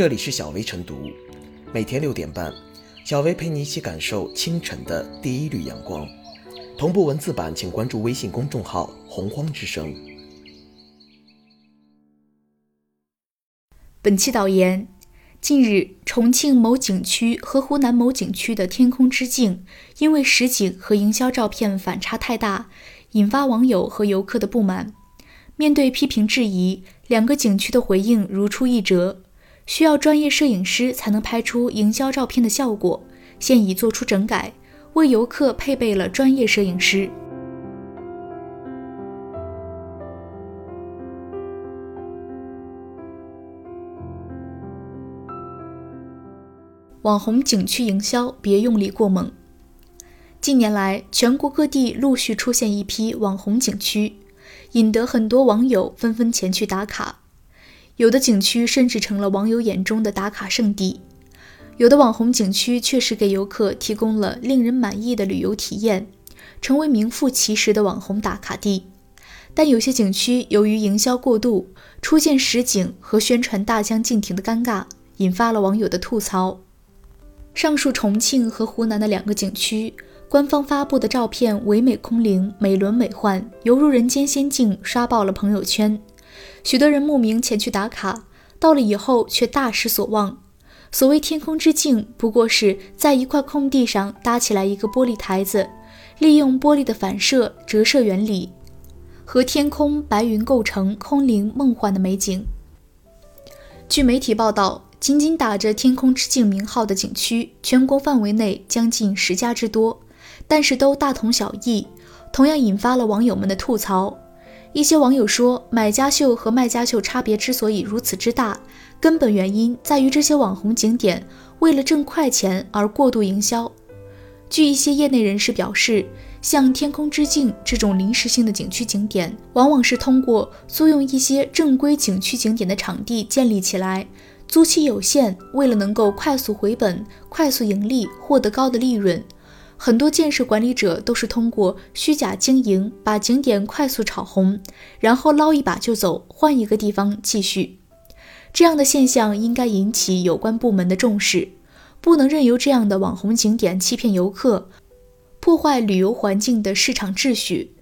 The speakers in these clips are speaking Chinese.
这里是小薇晨读，每天六点半，小薇陪你一起感受清晨的第一缕阳光。同步文字版，请关注微信公众号“洪荒之声”。本期导言：近日，重庆某景区和湖南某景区的天空之镜因为实景和营销照片反差太大，引发网友和游客的不满。面对批评质疑，两个景区的回应如出一辙：需要专业摄影师才能拍出营销照片的效果，现已做出整改，为游客配备了专业摄影师。网红景区营销别用力过猛。近年来，全国各地陆续出现一批网红景区。引得很多网友纷纷前去打卡，有的景区甚至成了网友眼中的打卡圣地。有的网红景区确实给游客提供了令人满意的旅游体验，成为名副其实的网红打卡地。但有些景区由于营销过度，出现实景和宣传大相径庭的尴尬，引发了网友的吐槽。上述重庆和湖南的两个景区。官方发布的照片唯美空灵、美轮美奂，犹如人间仙境，刷爆了朋友圈。许多人慕名前去打卡，到了以后却大失所望。所谓天空之镜，不过是在一块空地上搭起来一个玻璃台子，利用玻璃的反射、折射原理，和天空白云构成空灵梦幻的美景。据媒体报道，仅仅打着“天空之镜”名号的景区，全国范围内将近十家之多。但是都大同小异，同样引发了网友们的吐槽。一些网友说，买家秀和卖家秀差别之所以如此之大，根本原因在于这些网红景点为了挣快钱而过度营销。据一些业内人士表示，像天空之镜这种临时性的景区景点，往往是通过租用一些正规景区景点的场地建立起来，租期有限，为了能够快速回本、快速盈利，获得高的利润。很多建设管理者都是通过虚假经营，把景点快速炒红，然后捞一把就走，换一个地方继续。这样的现象应该引起有关部门的重视，不能任由这样的网红景点欺骗游客，破坏旅游环境的市场秩序。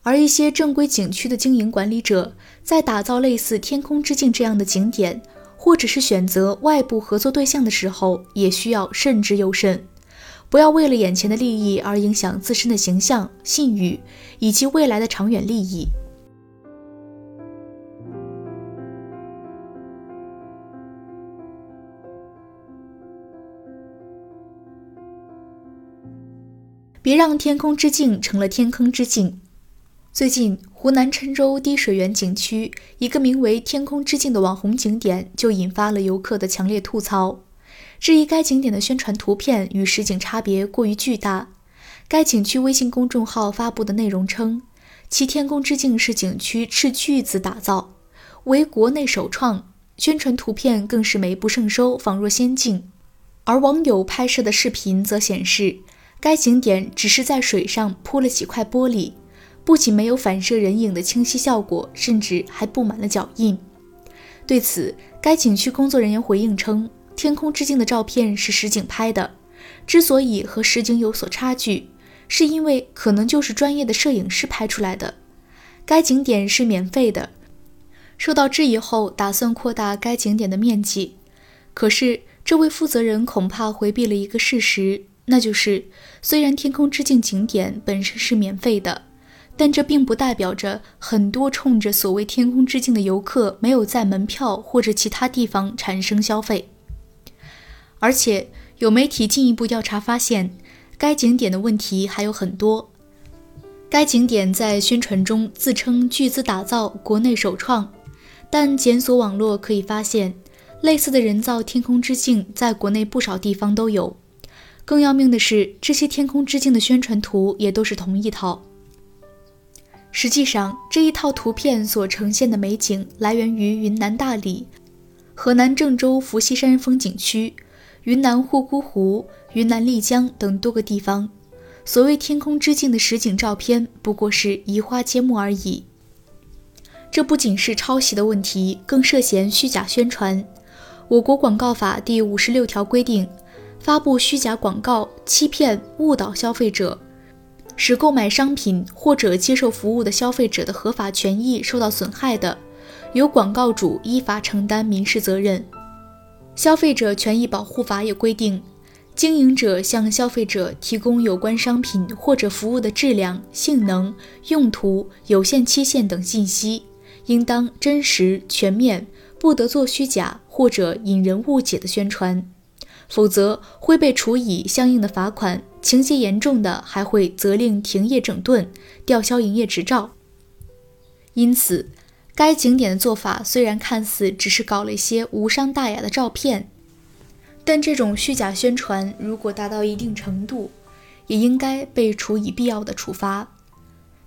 而一些正规景区的经营管理者，在打造类似天空之镜这样的景点，或者是选择外部合作对象的时候，也需要慎之又慎。不要为了眼前的利益而影响自身的形象、信誉以及未来的长远利益。别让天空之镜成了天坑之镜。最近，湖南郴州滴水源景区一个名为“天空之镜”的网红景点就引发了游客的强烈吐槽。质疑该景点的宣传图片与实景差别过于巨大。该景区微信公众号发布的内容称，其天空之镜是景区斥巨资打造，为国内首创，宣传图片更是美不胜收，仿若仙境。而网友拍摄的视频则显示，该景点只是在水上铺了几块玻璃，不仅没有反射人影的清晰效果，甚至还布满了脚印。对此，该景区工作人员回应称。天空之镜的照片是实景拍的，之所以和实景有所差距，是因为可能就是专业的摄影师拍出来的。该景点是免费的，受到质疑后打算扩大该景点的面积。可是这位负责人恐怕回避了一个事实，那就是虽然天空之镜景点本身是免费的，但这并不代表着很多冲着所谓天空之镜的游客没有在门票或者其他地方产生消费。而且有媒体进一步调查发现，该景点的问题还有很多。该景点在宣传中自称巨资打造、国内首创，但检索网络可以发现，类似的人造天空之镜在国内不少地方都有。更要命的是，这些天空之镜的宣传图也都是同一套。实际上，这一套图片所呈现的美景来源于云南大理、河南郑州伏羲山风景区。云南护 quốc 湖、云南丽江等多个地方，所谓“天空之镜”的实景照片不过是移花接木而已。这不仅是抄袭的问题，更涉嫌虚假宣传。我国广告法第五十六条规定，发布虚假广告、欺骗、误导消费者，使购买商品或者接受服务的消费者的合法权益受到损害的，由广告主依法承担民事责任。消费者权益保护法也规定。经营者向消费者提供有关商品或者服务的质量、性能、用途、有限期限等信息，应当真实全面，不得做虚假或者引人误解的宣传，否则会被处以相应的罚款，情节严重的还会责令停业整顿、吊销营业执照。因此，该景点的做法虽然看似只是搞了一些无伤大雅的照片。但这种虚假宣传如果达到一定程度，也应该被处以必要的处罚。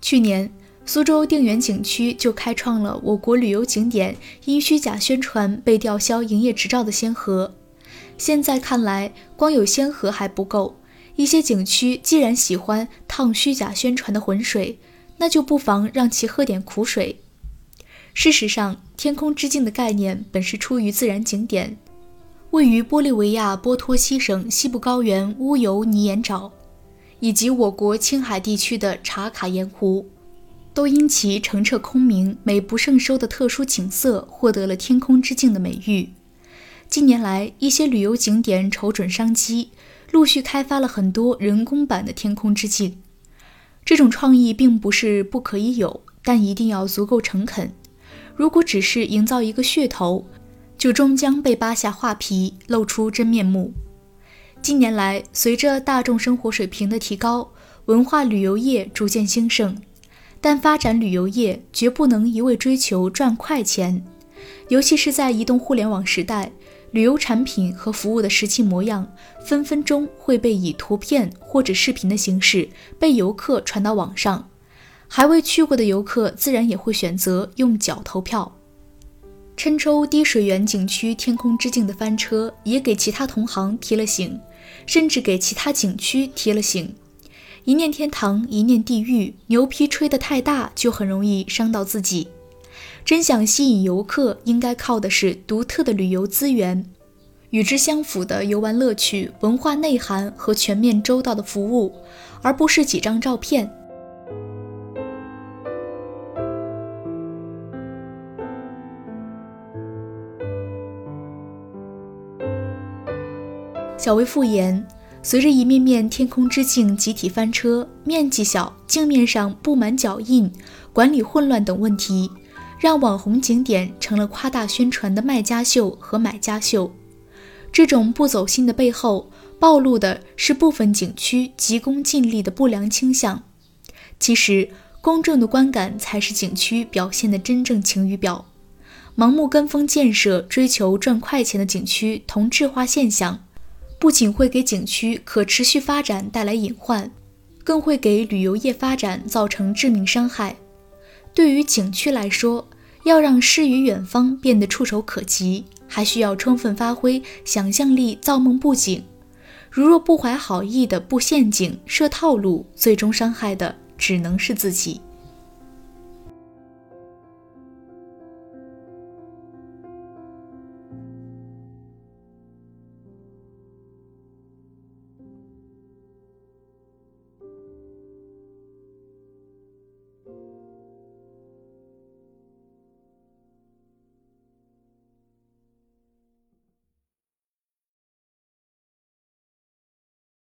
去年，苏州定远景区就开创了我国旅游景点因虚假宣传被吊销营业执照的先河。现在看来，光有先河还不够，一些景区既然喜欢趟虚假宣传的浑水，那就不妨让其喝点苦水。事实上，天空之镜的概念本是出于自然景点。位于玻利维亚波托西省西部高原乌尤尼盐沼，以及我国青海地区的茶卡盐湖，都因其澄澈空明、美不胜收的特殊景色，获得了“天空之镜”的美誉。近年来，一些旅游景点瞅准商机，陆续开发了很多人工版的天空之镜。这种创意并不是不可以有，但一定要足够诚恳。如果只是营造一个噱头，就终将被扒下画皮，露出真面目。近年来，随着大众生活水平的提高，文化旅游业逐渐兴盛。但发展旅游业绝不能一味追求赚快钱，尤其是在移动互联网时代，旅游产品和服务的实际模样，分分钟会被以图片或者视频的形式被游客传到网上。还未去过的游客，自然也会选择用脚投票。郴州滴水源景区天空之镜的翻车，也给其他同行提了醒，甚至给其他景区提了醒。一念天堂，一念地狱，牛皮吹得太大，就很容易伤到自己。真想吸引游客，应该靠的是独特的旅游资源，与之相符的游玩乐趣、文化内涵和全面周到的服务，而不是几张照片。小薇复言，随着一面面天空之镜集体翻车，面积小、镜面上布满脚印、管理混乱等问题，让网红景点成了夸大宣传的卖家秀和买家秀。这种不走心的背后，暴露的是部分景区急功近利的不良倾向。其实，公众的观感才是景区表现的真正晴雨表。盲目跟风建设、追求赚快钱的景区同质化现象。不仅会给景区可持续发展带来隐患，更会给旅游业发展造成致命伤害。对于景区来说，要让诗与远方变得触手可及，还需要充分发挥想象力，造梦布景。如若不怀好意的布陷阱、设套路，最终伤害的只能是自己。